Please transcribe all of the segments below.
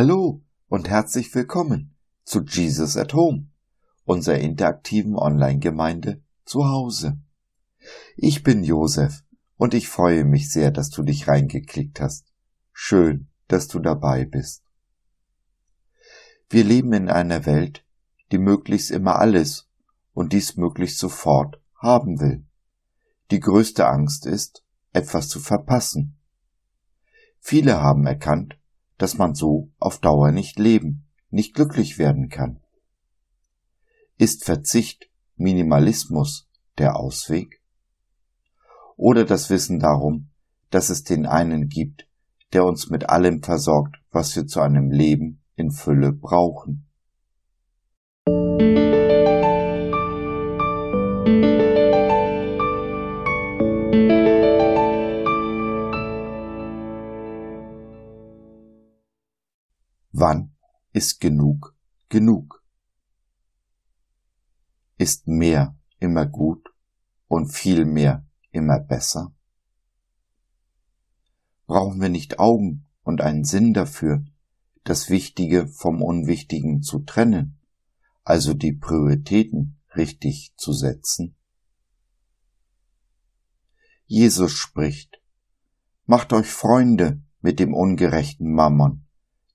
Hallo und herzlich willkommen zu Jesus at Home, unserer interaktiven Online-Gemeinde zu Hause. Ich bin Josef und ich freue mich sehr, dass du dich reingeklickt hast. Schön, dass du dabei bist. Wir leben in einer Welt, die möglichst immer alles und dies möglichst sofort haben will. Die größte Angst ist, etwas zu verpassen. Viele haben erkannt, dass man so auf Dauer nicht leben, nicht glücklich werden kann. Ist Verzicht, Minimalismus der Ausweg? Oder das Wissen darum, dass es den einen gibt, der uns mit allem versorgt, was wir zu einem Leben in Fülle brauchen. Wann ist genug genug? Ist mehr immer gut und viel mehr immer besser? Brauchen wir nicht Augen und einen Sinn dafür, das Wichtige vom Unwichtigen zu trennen, also die Prioritäten richtig zu setzen? Jesus spricht, Macht euch Freunde mit dem ungerechten Mammon,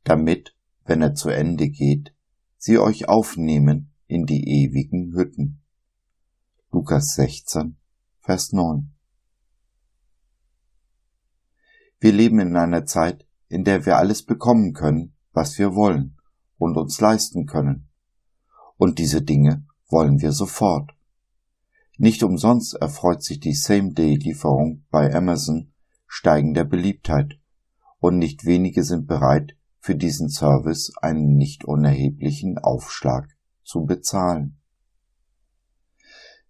damit, wenn er zu Ende geht, sie euch aufnehmen in die ewigen Hütten. Lukas 16, Vers 9. Wir leben in einer Zeit, in der wir alles bekommen können, was wir wollen und uns leisten können. Und diese Dinge wollen wir sofort. Nicht umsonst erfreut sich die Same-Day-Lieferung bei Amazon steigender Beliebtheit, und nicht wenige sind bereit, für diesen Service einen nicht unerheblichen Aufschlag zu bezahlen.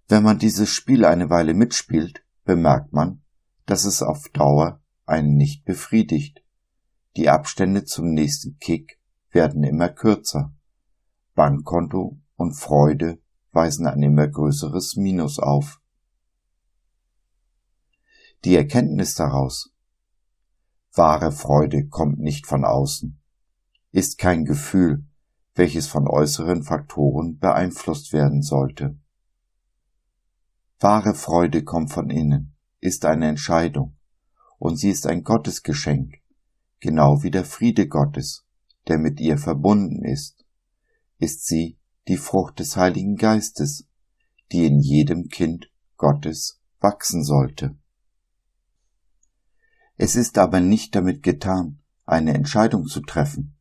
Wenn man dieses Spiel eine Weile mitspielt, bemerkt man, dass es auf Dauer einen nicht befriedigt. Die Abstände zum nächsten Kick werden immer kürzer. Bankkonto und Freude weisen ein immer größeres Minus auf. Die Erkenntnis daraus. Wahre Freude kommt nicht von außen ist kein Gefühl, welches von äußeren Faktoren beeinflusst werden sollte. Wahre Freude kommt von innen, ist eine Entscheidung, und sie ist ein Gottesgeschenk, genau wie der Friede Gottes, der mit ihr verbunden ist, ist sie die Frucht des Heiligen Geistes, die in jedem Kind Gottes wachsen sollte. Es ist aber nicht damit getan, eine Entscheidung zu treffen,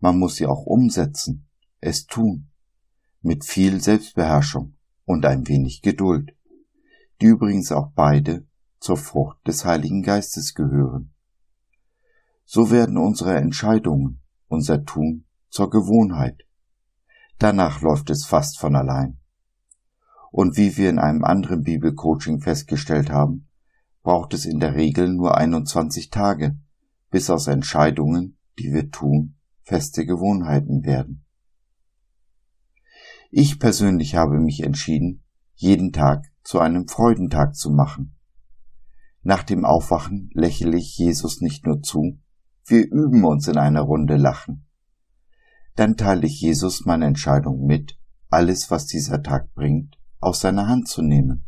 man muss sie auch umsetzen, es tun, mit viel Selbstbeherrschung und ein wenig Geduld, die übrigens auch beide zur Frucht des Heiligen Geistes gehören. So werden unsere Entscheidungen, unser Tun zur Gewohnheit. Danach läuft es fast von allein. Und wie wir in einem anderen Bibelcoaching festgestellt haben, braucht es in der Regel nur 21 Tage, bis aus Entscheidungen, die wir tun, feste Gewohnheiten werden. Ich persönlich habe mich entschieden, jeden Tag zu einem Freudentag zu machen. Nach dem Aufwachen lächle ich Jesus nicht nur zu, wir üben uns in einer Runde Lachen. Dann teile ich Jesus meine Entscheidung mit, alles, was dieser Tag bringt, aus seiner Hand zu nehmen.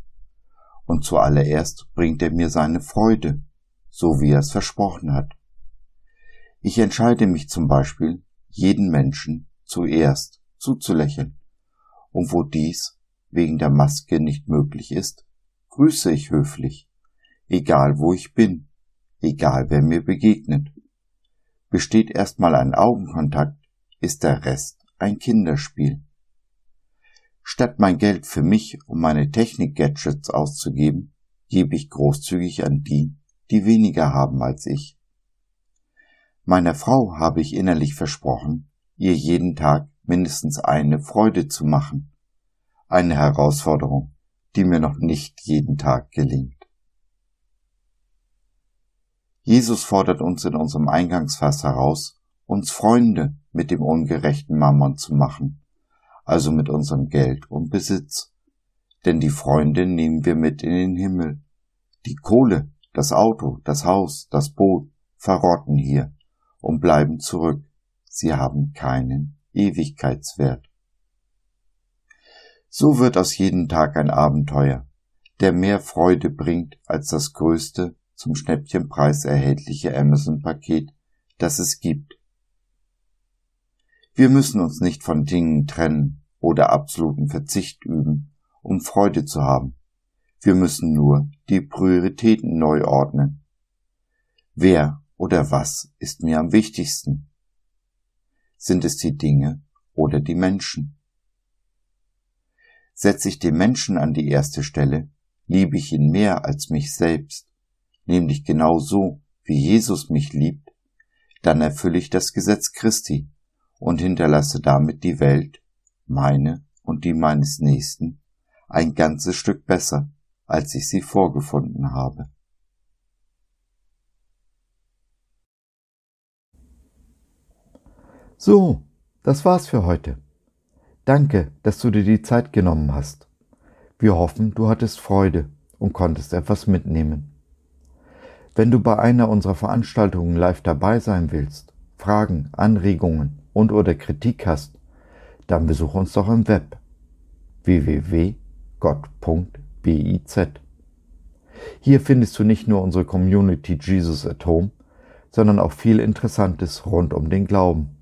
Und zuallererst bringt er mir seine Freude, so wie er es versprochen hat. Ich entscheide mich zum Beispiel, jeden Menschen zuerst zuzulächeln. Und wo dies wegen der Maske nicht möglich ist, grüße ich höflich, egal wo ich bin, egal wer mir begegnet. Besteht erstmal ein Augenkontakt, ist der Rest ein Kinderspiel. Statt mein Geld für mich und meine Technik-Gadgets auszugeben, gebe ich großzügig an die, die weniger haben als ich. Meiner Frau habe ich innerlich versprochen, ihr jeden Tag mindestens eine Freude zu machen. Eine Herausforderung, die mir noch nicht jeden Tag gelingt. Jesus fordert uns in unserem Eingangsvers heraus, uns Freunde mit dem ungerechten Mammon zu machen, also mit unserem Geld und Besitz. Denn die Freunde nehmen wir mit in den Himmel. Die Kohle, das Auto, das Haus, das Boot verrotten hier und bleiben zurück. sie haben keinen Ewigkeitswert. So wird aus jedem Tag ein Abenteuer, der mehr Freude bringt als das größte zum Schnäppchenpreis erhältliche Amazon-Paket, das es gibt. Wir müssen uns nicht von Dingen trennen oder absoluten Verzicht üben, um Freude zu haben. Wir müssen nur die Prioritäten neu ordnen. Wer oder was ist mir am wichtigsten? Sind es die Dinge oder die Menschen? Setze ich den Menschen an die erste Stelle, liebe ich ihn mehr als mich selbst, nämlich genau so, wie Jesus mich liebt, dann erfülle ich das Gesetz Christi und hinterlasse damit die Welt, meine und die meines Nächsten, ein ganzes Stück besser, als ich sie vorgefunden habe. So, das war's für heute. Danke, dass du dir die Zeit genommen hast. Wir hoffen, du hattest Freude und konntest etwas mitnehmen. Wenn du bei einer unserer Veranstaltungen live dabei sein willst, Fragen, Anregungen und oder Kritik hast, dann besuch uns doch im Web www.gott.biz. Hier findest du nicht nur unsere Community Jesus at Home, sondern auch viel Interessantes rund um den Glauben.